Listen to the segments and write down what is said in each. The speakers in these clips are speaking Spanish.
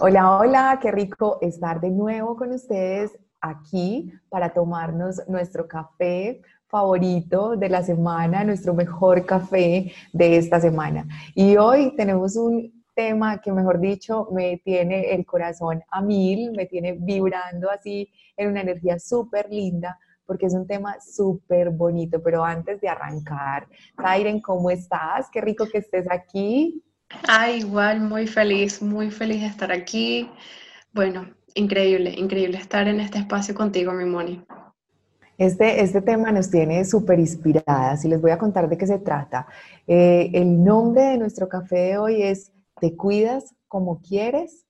Hola, hola, qué rico estar de nuevo con ustedes aquí para tomarnos nuestro café favorito de la semana, nuestro mejor café de esta semana. Y hoy tenemos un tema que, mejor dicho, me tiene el corazón a mil, me tiene vibrando así en una energía súper linda, porque es un tema súper bonito. Pero antes de arrancar, Kairen, ¿cómo estás? Qué rico que estés aquí. Ah, igual, muy feliz, muy feliz de estar aquí. Bueno, increíble, increíble estar en este espacio contigo, mi Moni. Este, este tema nos tiene súper inspiradas y les voy a contar de qué se trata. Eh, el nombre de nuestro café de hoy es ¿Te cuidas como quieres?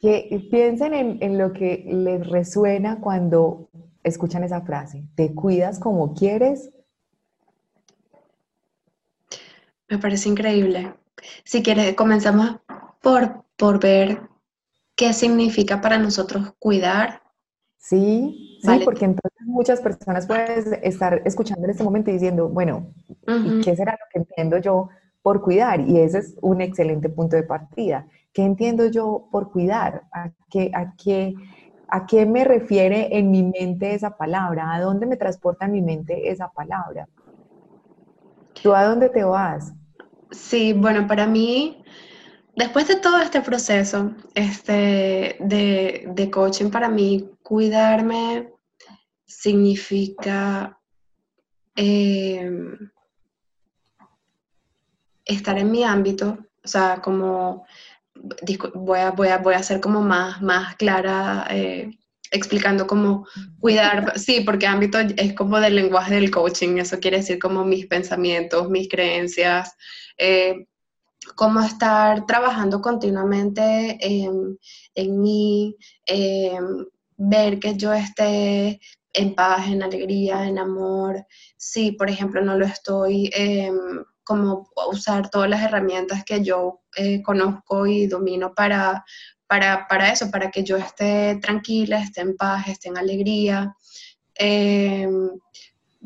Que piensen en, en lo que les resuena cuando escuchan esa frase. ¿Te cuidas como quieres? Me parece increíble. Si quieres, comenzamos por, por ver qué significa para nosotros cuidar. Sí, sí, porque entonces muchas personas pueden estar escuchando en este momento y diciendo, bueno, ¿y qué será lo que entiendo yo por cuidar? Y ese es un excelente punto de partida. ¿Qué entiendo yo por cuidar? ¿A qué, a qué, a qué me refiere en mi mente esa palabra? ¿A dónde me transporta en mi mente esa palabra? ¿Tú a dónde te vas? Sí, bueno, para mí, después de todo este proceso este, de, coaching, para mí, cuidarme significa em, estar en mi ámbito, o sea, como voy a, voy a, voy a ser como más, más clara eh, explicando cómo cuidar, sí, porque ámbito es como del lenguaje del coaching, eso quiere decir como mis pensamientos, mis creencias, eh, cómo estar trabajando continuamente en, en mí, ver que yo esté en paz, en alegría, en amor. Si, por ejemplo, no lo estoy, em, como usar todas las herramientas que yo eh, conozco y domino para, para, eso, para que yo esté tranquila, esté en paz, esté en alegría. Em,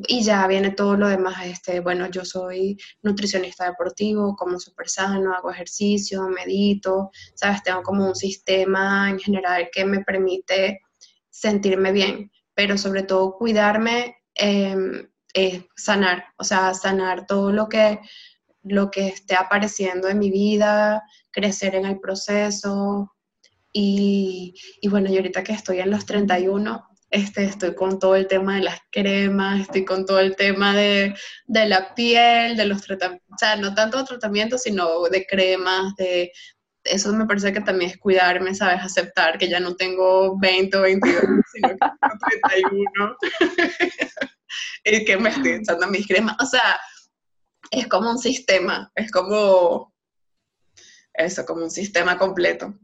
y ya viene todo lo demás. Este, bueno, yo soy nutricionista deportivo, como súper sano, hago ejercicio, medito, ¿sabes? Tengo como un sistema en general que me permite sentirme bien, pero sobre todo cuidarme, eh, sanar, o sea, sanar todo lo que, lo que esté apareciendo en mi vida, crecer en el proceso, y, bueno, y ahorita que estoy en los 31, este, estoy con todo el tema de las cremas, estoy con todo el tema de, la piel, de los tratamientos, o sea, no tanto tratamientos, sino de cremas, de... Eso me parece que también es cuidarme, ¿sabes? Aceptar que ya no tengo 20 o 22, sino que tengo 31. y que me estoy echando mis cremas. O sea, es como un sistema, es como eso, como un sistema completo.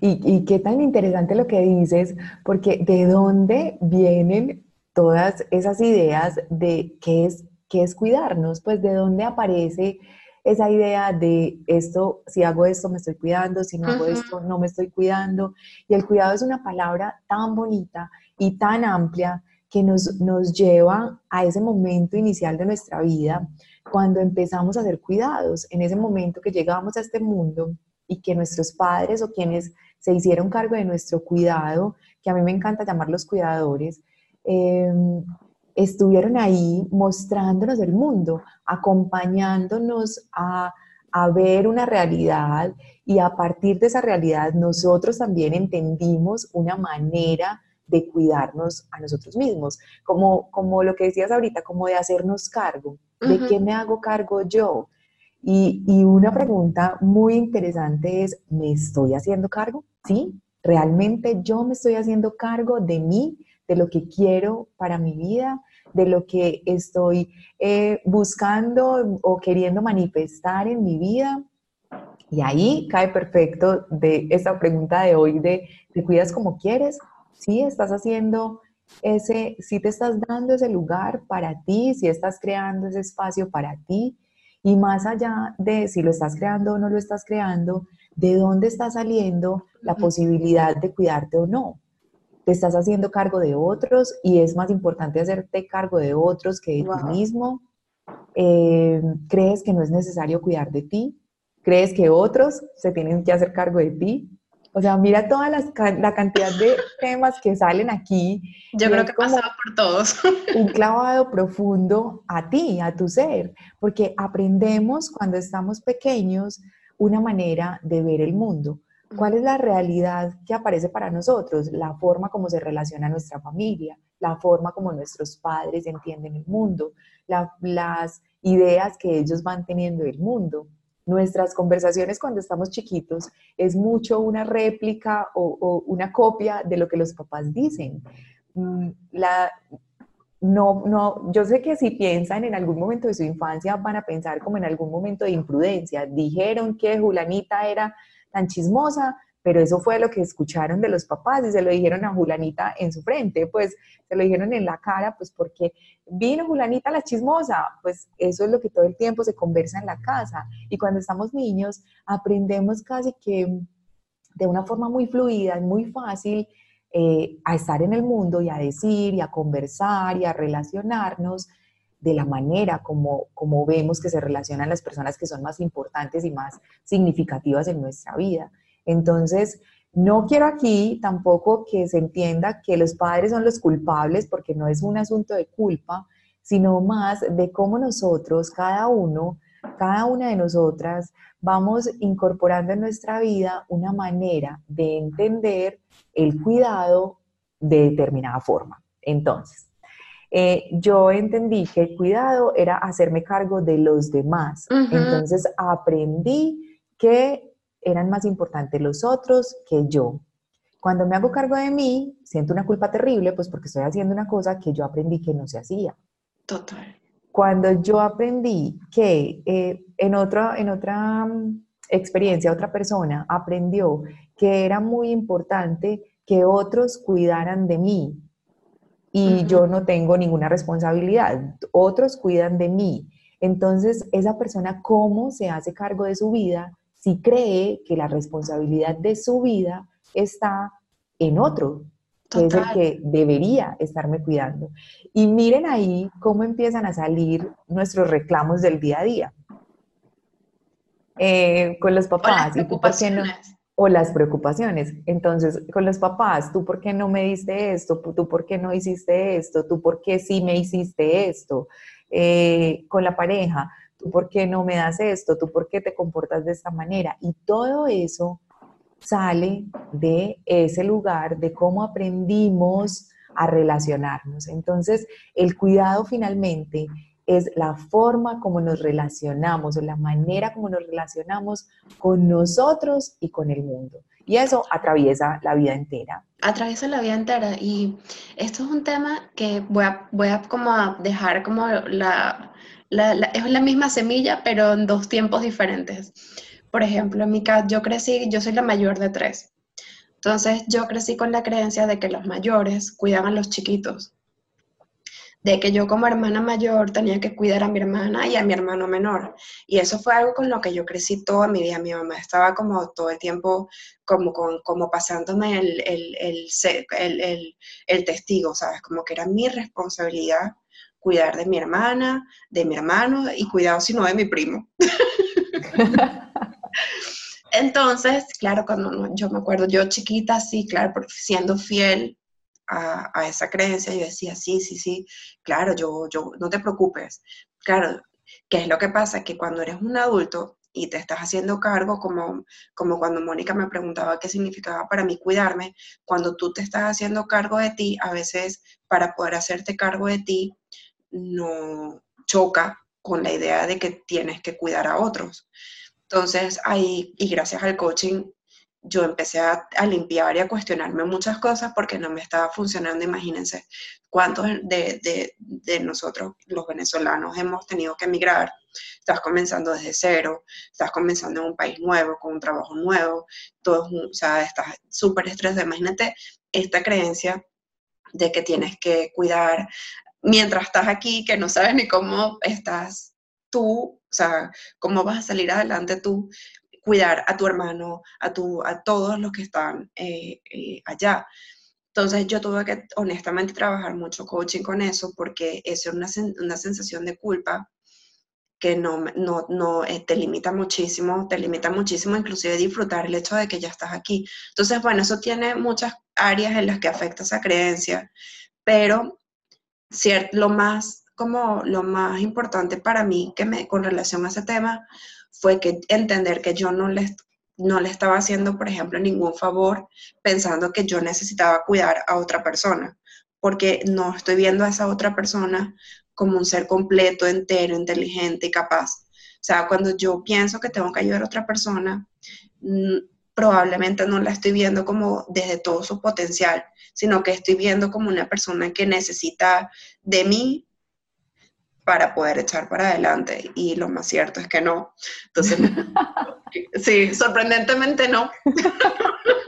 Y, qué tan interesante lo que dices, porque de dónde vienen todas esas ideas de qué es, qué es cuidarnos, pues de dónde aparece esa idea de esto, si hago esto me estoy cuidando, si no hago esto no me estoy cuidando. Y el cuidado es una palabra tan bonita y tan amplia que nos, nos lleva a ese momento inicial de nuestra vida, cuando empezamos a ser cuidados, en ese momento que llegamos a este mundo y que nuestros padres o quienes se hicieron cargo de nuestro cuidado, que a mí me encanta llamarlos cuidadores, em, estuvieron ahí mostrándonos el mundo, acompañándonos a, a ver una realidad y a partir de esa realidad nosotros también entendimos una manera de cuidarnos a nosotros mismos, como, como lo que decías ahorita, como de hacernos cargo, de qué me hago cargo yo, y, una pregunta muy interesante es, ¿me estoy haciendo cargo? ¿Sí? ¿Realmente yo me estoy haciendo cargo de mí, de lo que quiero para mi vida, de lo que estoy eh, buscando o queriendo manifestar en mi vida? Y ahí cae perfecto de esta pregunta de hoy de, ¿te cuidas como quieres? ¿Sí? ¿Estás haciendo ese, si te estás dando ese lugar para ti, si estás creando ese espacio para ti? Y más allá de si lo estás creando o no lo estás creando, ¿de dónde está saliendo la posibilidad de cuidarte o no? ¿Te estás haciendo cargo de otros y es más importante hacerte cargo de otros que de ti mismo? Eh, ¿Crees que no es necesario cuidar de ti? crees que otros se tienen que hacer cargo de ti. O sea, mira toda la cantidad de temas que salen aquí. Yo creo que pasado por todos. Un clavado profundo a ti, a tu ser, porque aprendemos cuando estamos pequeños una manera de ver el mundo. ¿Cuál es la realidad que aparece para nosotros? La forma como se relaciona nuestra familia, la forma como nuestros padres entienden el mundo, las ideas que ellos van teniendo del mundo. Nuestras conversaciones cuando estamos chiquitos es mucho una réplica o, una copia de lo que los papás dicen. Mm, no, no, yo sé que si piensan en algún momento de su infancia van a pensar como en algún momento de imprudencia. Dijeron que Julanita era tan chismosa, pero eso fue lo que escucharon de los papás y se lo dijeron a Julanita en su frente, pues se lo dijeron en la cara, pues porque vino Julanita la chismosa, pues eso es lo que todo el tiempo se conversa en la casa. Y cuando estamos niños aprendemos casi que de una forma muy fluida, muy fácil, eh, a estar en el mundo y a decir y a conversar y a relacionarnos de la manera como, como vemos que se relacionan las personas que son más importantes y más significativas en nuestra vida. Entonces, no quiero aquí tampoco que se entienda que los padres son los culpables, porque no es un asunto de culpa, sino más de cómo nosotros, cada uno, cada una de nosotras, vamos incorporando en nuestra vida una manera de entender el cuidado de determinada forma. Entonces, eh, yo entendí que el cuidado era hacerme cargo de los demás. Entonces aprendí que eran más importantes los otros que yo. Cuando me hago cargo de mí, siento una culpa terrible, pues porque estoy haciendo una cosa que yo aprendí que no se hacía. Total. Cuando yo aprendí que eh, en, otra, en otra mm, experiencia, otra persona aprendió que era muy importante que otros cuidaran de mí y yo no tengo ninguna responsabilidad, otros cuidan de mí. Entonces, esa persona, ¿cómo se hace cargo de su vida si cree que la responsabilidad de su vida está en otro, que es el que debería estarme cuidando. Y miren ahí cómo empiezan a salir nuestros reclamos del día a día. Eh, con los papás. o las preocupaciones. Entonces, con los papás, ¿tú por qué no me diste esto? ¿Tú por qué no hiciste esto? ¿Tú por qué sí me hiciste esto? Eh, con la pareja, ¿tú por qué no me das esto? ¿Tú por qué te comportas de esta manera? Y todo eso sale de ese lugar, de cómo aprendimos a relacionarnos. Entonces, el cuidado finalmente es la forma como nos relacionamos o la manera como nos relacionamos con nosotros y con el mundo. Y eso atraviesa la vida entera. Atraviesa la vida entera y esto es un tema que voy a, voy a como dejar como la, es la misma semilla, pero en dos tiempos diferentes. Por ejemplo, en mi caso, yo crecí, yo soy la mayor de tres. Entonces, yo crecí con la creencia de que los mayores cuidaban a los chiquitos. De que yo como hermana mayor tenía que cuidar a mi hermana y a mi hermano menor. Y eso fue algo con lo que yo crecí toda mi vida. Mi mamá estaba como todo el tiempo como, pasándome el, el testigo, ¿sabes? Como que era mi responsabilidad cuidar de mi hermana, de mi hermano y cuidado si no de mi primo. Entonces, claro, cuando yo me acuerdo, yo chiquita, sí, claro, siendo fiel a, esa creencia, yo decía, sí, sí, sí, claro, yo, yo, no te preocupes. Claro, ¿qué es lo que pasa? Que cuando eres un adulto y te estás haciendo cargo, como, como cuando Mónica me preguntaba qué significaba para mí cuidarme, cuando tú te estás haciendo cargo de ti, a veces para poder hacerte cargo de ti, no choca con la idea de que tienes que cuidar a otros. Entonces, ahí, y gracias al coaching, yo empecé a, limpiar y a cuestionarme muchas cosas porque no me estaba funcionando. Imagínense cuántos de, nosotros, los venezolanos, hemos tenido que emigrar. Estás comenzando desde cero, estás comenzando en un país nuevo, con un trabajo nuevo, todo, o sea, estás súper estresado. Imagínate esta creencia de que tienes que cuidar mientras estás aquí, que no sabes ni cómo estás tú, o sea, cómo vas a salir adelante tú, cuidar a tu hermano, a, tu, a todos los que están eh, eh, allá. Entonces yo tuve que honestamente trabajar mucho coaching con eso porque eso es una, una sensación de culpa que no, no, no eh, te limita muchísimo, te limita muchísimo inclusive disfrutar el hecho de que ya estás aquí. Entonces, bueno, eso tiene muchas áreas en las que afecta esa creencia, pero lo más como lo más importante para mí que me, con relación a ese tema fue que entender que yo no le, no le estaba haciendo, por ejemplo, ningún favor pensando que yo necesitaba cuidar a otra persona, porque no estoy viendo a esa otra persona como un ser completo, entero, inteligente y capaz. O sea, cuando yo pienso que tengo que ayudar a otra persona, mm, probablemente no la estoy viendo como desde todo su potencial, sino que estoy viendo como una persona que necesita de mí para poder echar para adelante. Y lo más cierto es que no. Entonces, sí, sorprendentemente no.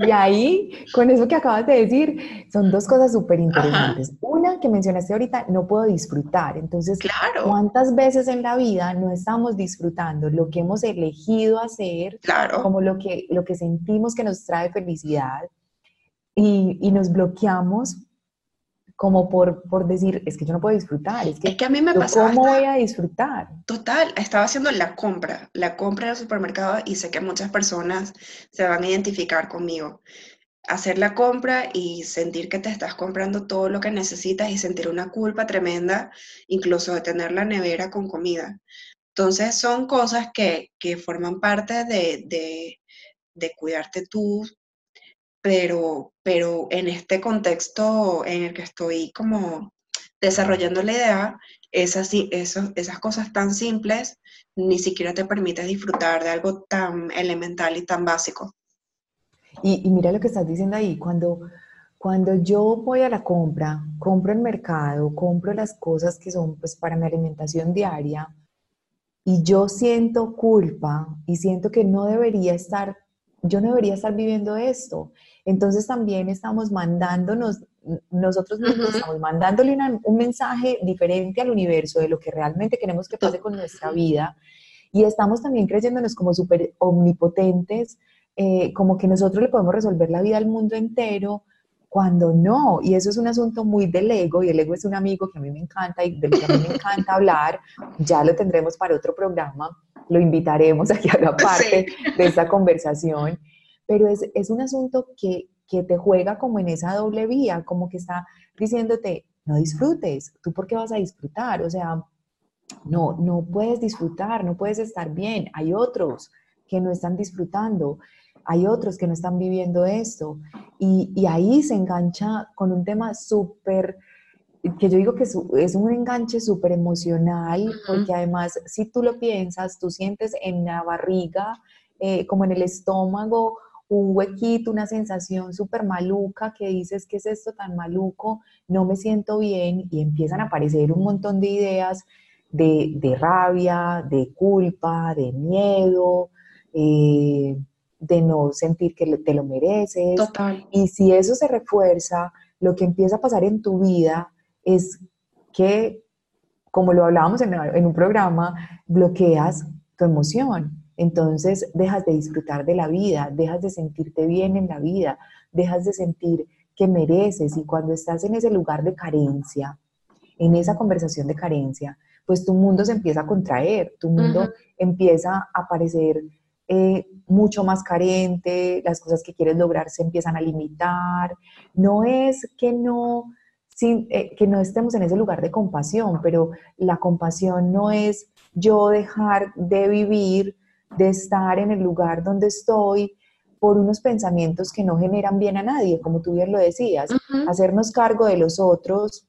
Y ahí, con eso que acabas de decir, son dos cosas súper interesantes. Una que mencionaste ahorita, no puedo disfrutar. Entonces, claro. ¿cuántas veces en la vida no estamos disfrutando lo que hemos elegido hacer, claro. como lo que, lo que sentimos que nos trae felicidad? Y, y nos bloqueamos como por, por decir, es que yo no puedo disfrutar, es que, que a mí me pasa. ¿Cómo voy a disfrutar? Total, estaba haciendo la compra, la compra en el supermercado y sé que muchas personas se van a identificar conmigo. Hacer la compra y sentir que te estás comprando todo lo que necesitas y sentir una culpa tremenda, incluso de tener la nevera con comida. Entonces son cosas que, que forman parte de, de, de cuidarte tú, pero, pero en este contexto en el que estoy como desarrollando la idea, esas, esas cosas tan simples ni siquiera te permite disfrutar de algo tan elemental y tan básico. Y, mira lo que estás diciendo ahí, cuando, cuando yo voy a la compra, compro el mercado, compro las cosas que son pues para mi alimentación diaria, y yo siento culpa y siento que no debería estar, yo no debería estar viviendo esto. Entonces también estamos mandándonos, nosotros mismos estamos mandándole un mensaje diferente al universo de lo que realmente queremos que pase con nuestra vida. Y estamos también creyéndonos como súper omnipotentes, eh, como que nosotros le podemos resolver la vida al mundo entero, cuando no, y eso es un asunto muy del ego, y el ego es un amigo que a mí me encanta y del que a mí me encanta hablar, ya lo tendremos para otro programa, lo invitaremos a que haga parte de esta conversación, pero es, es un asunto que, que, te juega como en esa doble vía, como que está diciéndote, no disfrutes, ¿tú por qué vas a disfrutar? O sea, no, no puedes disfrutar, no puedes estar bien, hay otros que no están disfrutando, hay otros que no están viviendo esto, y, y ahí se engancha con un tema súper que yo digo que es un enganche súper emocional, porque además si tú lo piensas, tú sientes en la barriga, eh, como en el estómago, un huequito, una sensación súper maluca que dices, ¿qué es esto tan maluco? No me siento bien y empiezan a aparecer un montón de ideas de, rabia, de culpa, de miedo, eh, de no sentir que te lo mereces. Total. Y si eso se refuerza, lo que empieza a pasar en tu vida es que, como lo hablábamos en, en un programa, bloqueas tu emoción entonces dejas de disfrutar de la vida, dejas de sentirte bien en la vida, dejas de sentir que mereces y cuando estás en ese lugar de carencia, en esa conversación de carencia, pues tu mundo se empieza a contraer, tu mundo empieza a parecer eh, mucho más carente, las cosas que quieres lograr se empiezan a limitar. No es que no, eh, que no estemos en ese lugar de compasión, pero la compasión no es yo dejar de vivir de estar en el lugar donde estoy por unos pensamientos que no generan bien a nadie, como tú bien lo decías, hacernos cargo de los otros,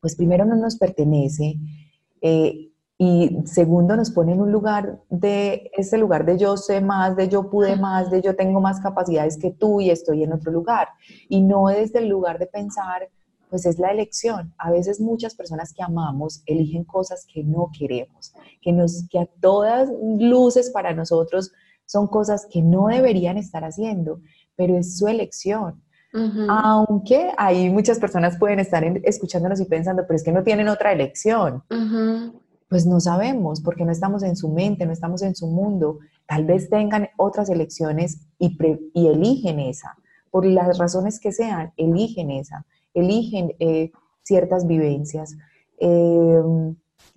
pues primero no nos pertenece eh, y segundo nos pone en un lugar de, ese lugar de yo sé más, de yo pude más, de yo tengo más capacidades que tú y estoy en otro lugar. Y no desde el lugar de pensar, pues es la elección. A veces muchas personas que amamos eligen cosas que no queremos, que, nos, que a todas luces para nosotros son cosas que no deberían estar haciendo, pero es su elección. Aunque ahí muchas personas pueden estar escuchándonos y pensando, pero es que no tienen otra elección. Pues no sabemos, porque no estamos en su mente, no estamos en su mundo. Tal vez tengan otras elecciones y, eligen esa. Por las razones que sean, eligen esa eligen eh, ciertas vivencias. Em,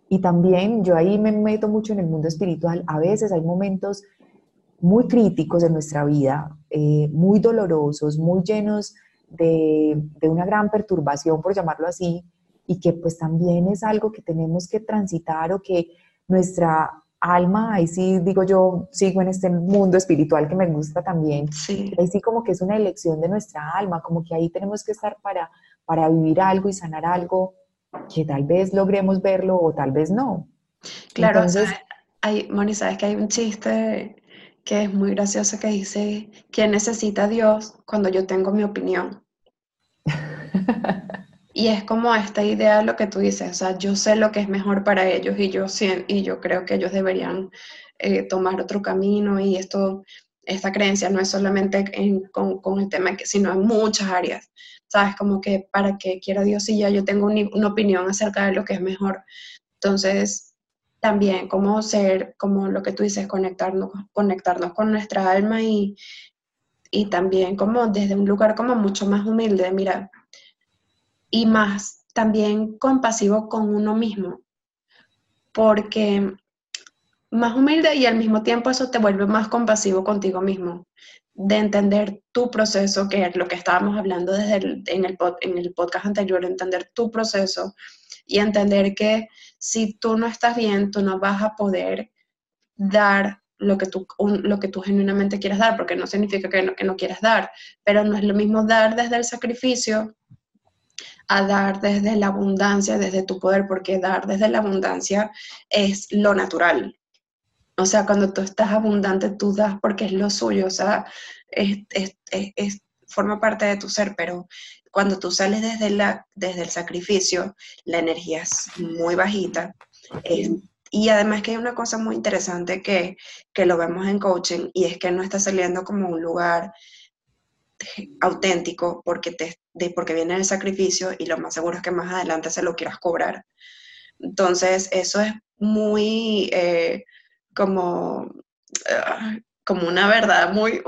Y también yo ahí me meto mucho en el mundo espiritual. A veces hay momentos muy críticos en nuestra vida, eh, muy dolorosos, muy llenos de, de, una gran perturbación, por llamarlo así, y que pues también es algo que tenemos que transitar o que nuestra alma, ahí sí digo yo, sigo en este mundo espiritual que me gusta también, sí. ahí sí como que es una elección de nuestra alma, como que ahí tenemos que estar para, para vivir algo y sanar algo que tal vez logremos verlo o tal vez no. Claro, Entonces, hay, Moni, sabes que hay un chiste que es muy gracioso que dice, ¿quién necesita a Dios cuando yo tengo mi opinión? y es como esta idea de lo que tú dices, o sea, yo sé lo que es mejor para ellos y yo, y yo creo que ellos deberían eh, tomar otro camino y esto, esta creencia no es solamente con, con, el tema, sino en muchas áreas, ¿sabes? Como que para qué quiera Dios si ya yo tengo una opinión acerca de lo que es mejor. Entonces, también como ser, como lo que tú dices, conectarnos, conectarnos con nuestra alma y, y también como desde un lugar como mucho más humilde, mira, y más también compasivo con uno mismo, porque más humilde y al mismo tiempo eso te vuelve más compasivo contigo mismo, de entender tu proceso, que es lo que estábamos hablando desde en, el, en el podcast anterior, entender tu proceso y entender que si tú no estás bien, tú no vas a poder dar lo que tú, lo que tú genuinamente quieres dar, porque no significa que no, que no quieras dar, pero no es lo mismo dar desde el sacrificio a dar desde la abundancia, desde tu poder, porque dar desde la abundancia es lo natural. O sea, cuando tú estás abundante, tú das porque es lo suyo, o sea, es, es, forma parte de tu ser, pero cuando tú sales desde, la, desde el sacrificio, la energía es muy bajita. y además que hay una cosa muy interesante que, que lo vemos en coaching y es que no está saliendo como un lugar auténtico porque, te, de, porque viene el sacrificio y lo más seguro es que más adelante se lo quieras cobrar. Entonces, eso es muy eh, como, ah, como una verdad muy...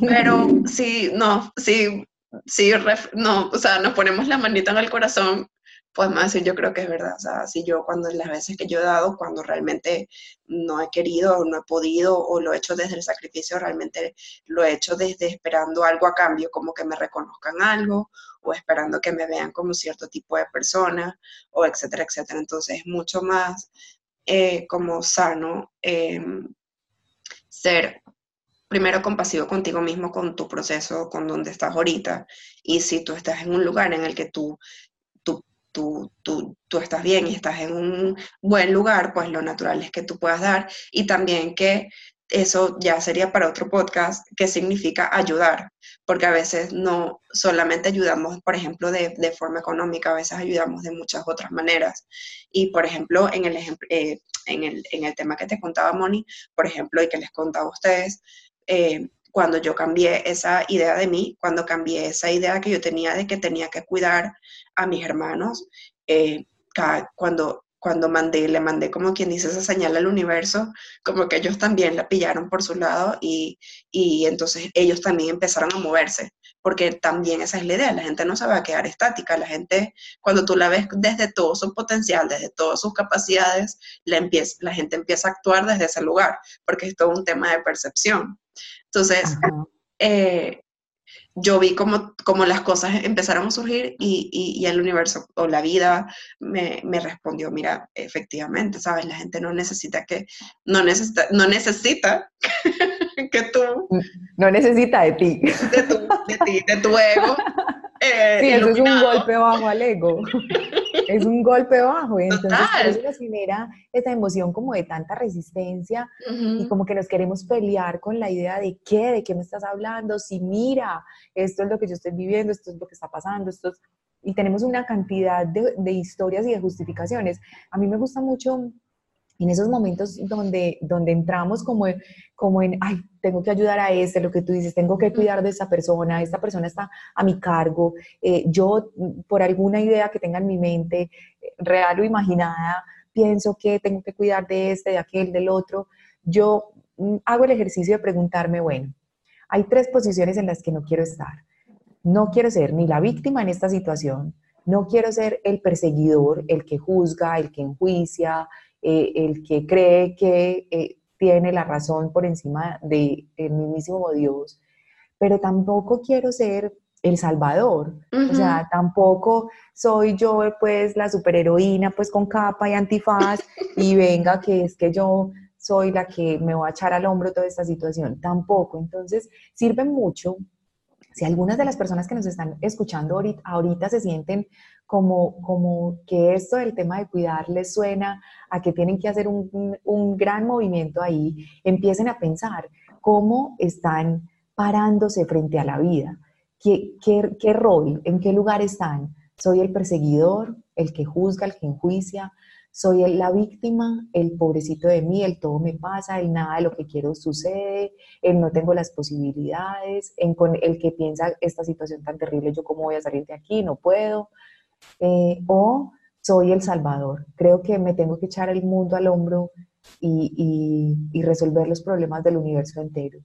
pero sí, no, sí, sí, no, o sea, nos ponemos la manita en el corazón, podemos decir, yo creo que es verdad, o sea, si yo cuando las veces que yo he dado, cuando realmente no he querido o no he podido o lo he hecho desde el sacrificio, realmente lo he hecho desde esperando algo a cambio, como que me reconozcan algo o esperando que me vean como cierto tipo de persona o etcétera, etcétera. Entonces es mucho más eh, como sano em, ser primero compasivo contigo mismo, con tu proceso, con donde estás ahorita. Y si tú estás en un lugar en el que tú, tú, tú, tú, estás bien y estás en un buen lugar, pues lo natural es que tú puedas dar. Y también que eso ya sería para otro podcast, qué significa ayudar, porque a veces no solamente ayudamos, por ejemplo, de, de forma económica, a veces ayudamos de muchas otras maneras. Y, por ejemplo, en el, eh, en el, en el tema que te contaba Moni, por ejemplo, y que les contaba a ustedes, eh, cuando yo cambié esa idea de mí, cuando cambié esa idea que yo tenía de que tenía que cuidar a mis hermanos, eh, cuando, cuando mandé, le mandé como quien dice esa señal al universo, como que ellos también la pillaron por su lado y, y entonces ellos también empezaron a moverse, porque también esa es la idea, la gente no se va a quedar estática, la gente, cuando tú la ves desde todo su potencial, desde todas sus capacidades, la, empieza, la gente empieza a actuar desde ese lugar, porque es todo un tema de percepción. Entonces, eh, yo vi como, como las cosas empezaron a surgir y, y, el universo o la vida me, me, respondió, mira, efectivamente, ¿sabes? La gente no necesita que, no necesita, no necesita que tú... No necesita de ti. De, tu, de ti, de tu ego. Eh, sí, eso es un golpe bajo al ego. es un golpe bajo y entonces eso nos genera esa emoción como de tanta resistencia y como que nos queremos pelear con la idea de qué, de qué me estás hablando, si mira, esto es lo que yo estoy viviendo, esto es lo que está pasando, esto y tenemos una cantidad de, de historias y de justificaciones. A mí me gusta mucho en esos momentos donde, donde entramos como, como en, ay, tengo que ayudar a este, lo que tú dices, tengo que cuidar de esa persona, esta persona está a mi cargo, eh, yo por alguna idea que tenga en mi mente, real o imaginada, pienso que tengo que cuidar de este, de aquel, del otro, yo mm, hago el ejercicio de preguntarme, bueno, hay tres posiciones en las que no quiero estar. No quiero ser ni la víctima en esta situación, no quiero ser el perseguidor, el que juzga, el que enjuicia, eh, el que cree que eh, tiene la razón por encima del de mismísimo Dios, pero tampoco quiero ser el salvador, o sea, tampoco soy yo pues la superheroína pues con capa y antifaz y venga que es que yo soy la que me va a echar al hombro toda esta situación, tampoco, entonces sirve mucho si algunas de las personas que nos están escuchando ahorita, se sienten como, como que esto del tema de cuidar les suena a que tienen que hacer un, un gran movimiento ahí, empiecen a pensar cómo están parándose frente a la vida. ¿Qué, qué, qué rol, en qué lugar están? ¿Soy el perseguidor, el que juzga, el que enjuicia? Soy la víctima, el pobrecito de mí, el todo me pasa, el nada de lo que quiero sucede, el no tengo las posibilidades, con el que piensa esta situación tan terrible, yo cómo voy a salir de aquí, no puedo. Eh, o soy el salvador, creo que me tengo que echar el mundo al hombro y, y resolver los problemas del universo entero.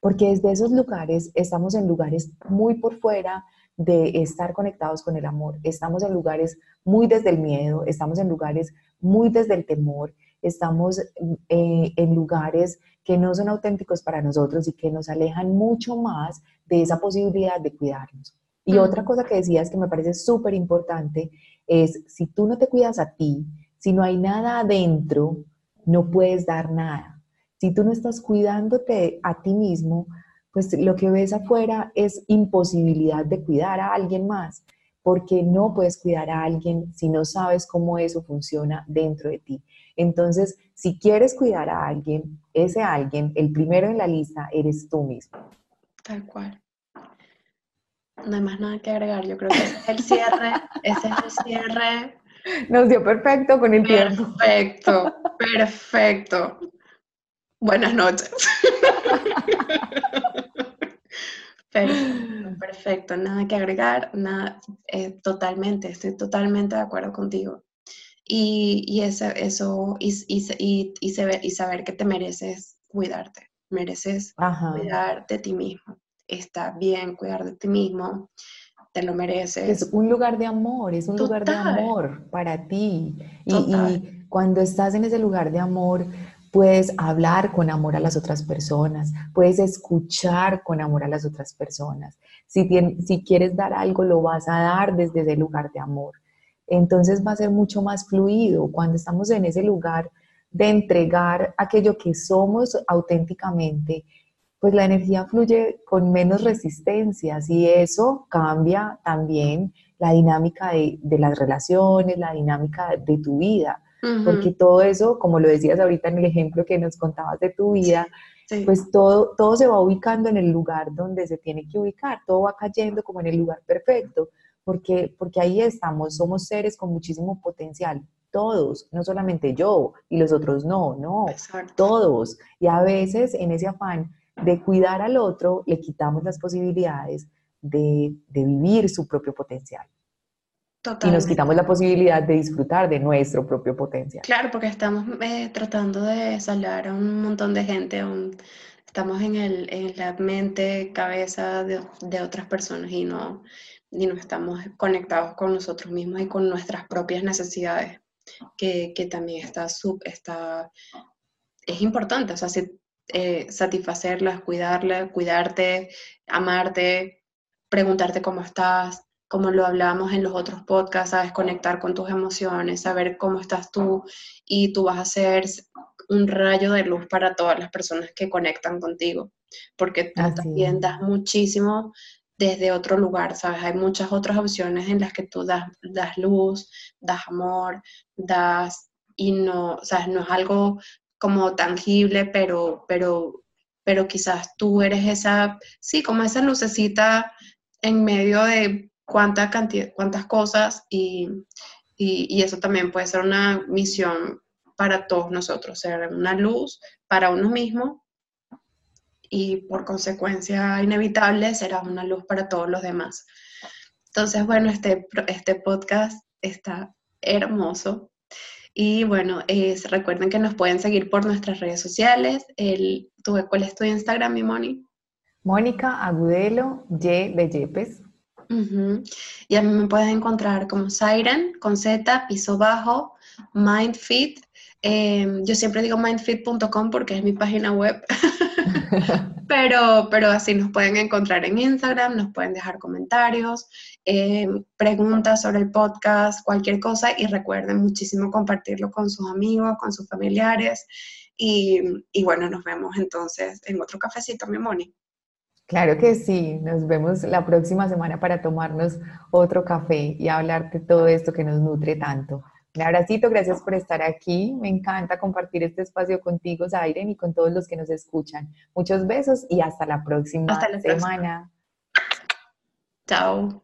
Porque desde esos lugares estamos en lugares muy por fuera, de estar conectados con el amor. Estamos en lugares muy desde el miedo, estamos en lugares muy desde el temor, estamos eh, en lugares que no son auténticos para nosotros y que nos alejan mucho más de esa posibilidad de cuidarnos. Y otra cosa que decías que me parece súper importante es, si tú no te cuidas a ti, si no hay nada adentro, no puedes dar nada. Si tú no estás cuidándote a ti mismo, pues lo que ves afuera es imposibilidad de cuidar a alguien más, porque no puedes cuidar a alguien si no sabes cómo eso funciona dentro de ti. Entonces, si quieres cuidar a alguien, ese alguien, el primero en la lista, eres tú mismo. Tal cual. No hay más nada que agregar. Yo creo que ese es el cierre. ese es el cierre. Nos dio perfecto con el tiempo. Perfecto, perfecto. Buenas noches. Perfecto, perfecto, nada que agregar, nada, eh, totalmente, estoy totalmente de acuerdo contigo. Y, y eso, y, y, y, saber, y saber que te mereces cuidarte, mereces cuidar de ti mismo. Está bien cuidar de ti mismo, te lo mereces. Es un lugar de amor, es un lugar de amor para ti. Y, y, cuando estás en ese lugar de amor, puedes hablar con amor a las otras personas, puedes escuchar con amor a las otras personas. Si, si quieres dar algo, lo vas a dar desde ese lugar de amor. Entonces va a ser mucho más fluido cuando estamos en ese lugar de entregar aquello que somos auténticamente, pues la energía fluye con menos resistencias y eso cambia también la dinámica de, de las relaciones, la dinámica de tu vida porque todo eso, como lo decías ahorita en el ejemplo que nos contabas de tu vida, pues todo, todo se va ubicando en el lugar donde se tiene que ubicar, todo va cayendo como en el lugar perfecto, porque, porque ahí estamos, somos seres con muchísimo potencial, todos, no solamente yo y los otros no, no, todos. Y a veces en ese afán de cuidar al otro, le quitamos las posibilidades de, de vivir su propio potencial. Y nos quitamos la posibilidad de disfrutar de nuestro propio potencial. Claro, porque estamos eh, tratando de salvar a un montón de gente, estamos en, el, en, la mente, cabeza de, de, otras personas y no, y no estamos conectados con nosotros mismos y con nuestras propias necesidades, que, que también está, sub, está, es importante, o sea, eh, satisfacerlas, cuidarlas, cuidarte, amarte, preguntarte cómo estás, como lo hablábamos en los otros podcasts, sabes conectar con tus emociones, saber cómo estás tú y tú vas a ser un rayo de luz para todas las personas que conectan contigo, porque tú también das muchísimo desde otro lugar, ¿sabes? Hay muchas otras opciones en las que tú das, das luz, das amor, das, y no, sea, no es algo como tangible, pero, pero, pero quizás tú eres esa, sí, como esa lucecita en medio de cuánta cantidad, cuántas cosas y, y, eso también puede ser una misión para todos nosotros, ser una luz para uno mismo y por consecuencia inevitable será una luz para todos los demás. Entonces, bueno, este, este podcast está hermoso. Y bueno, recuerden que nos pueden seguir por nuestras redes sociales. El, ¿tú, ¿Cuál es tu Instagram, mi Moni? Mónica Agudelo, Y Y a mí me puedes encontrar como Siren, con Z, piso bajo, MindFit. Em, yo siempre digo mindfit.com porque es mi página web. pero, pero así nos pueden encontrar en Instagram, nos pueden dejar comentarios, em, preguntas sobre el podcast, cualquier cosa. Y recuerden muchísimo compartirlo con sus amigos, con sus familiares. Y, y bueno, nos vemos entonces en otro cafecito, mi Moni. Claro que sí, nos vemos la próxima semana para tomarnos otro café y hablar de todo esto que nos nutre tanto. Un abracito, gracias por estar aquí. Me encanta compartir este espacio contigo, Zairen, y con todos los que nos escuchan. Muchos besos y hasta la próxima semana. Chao.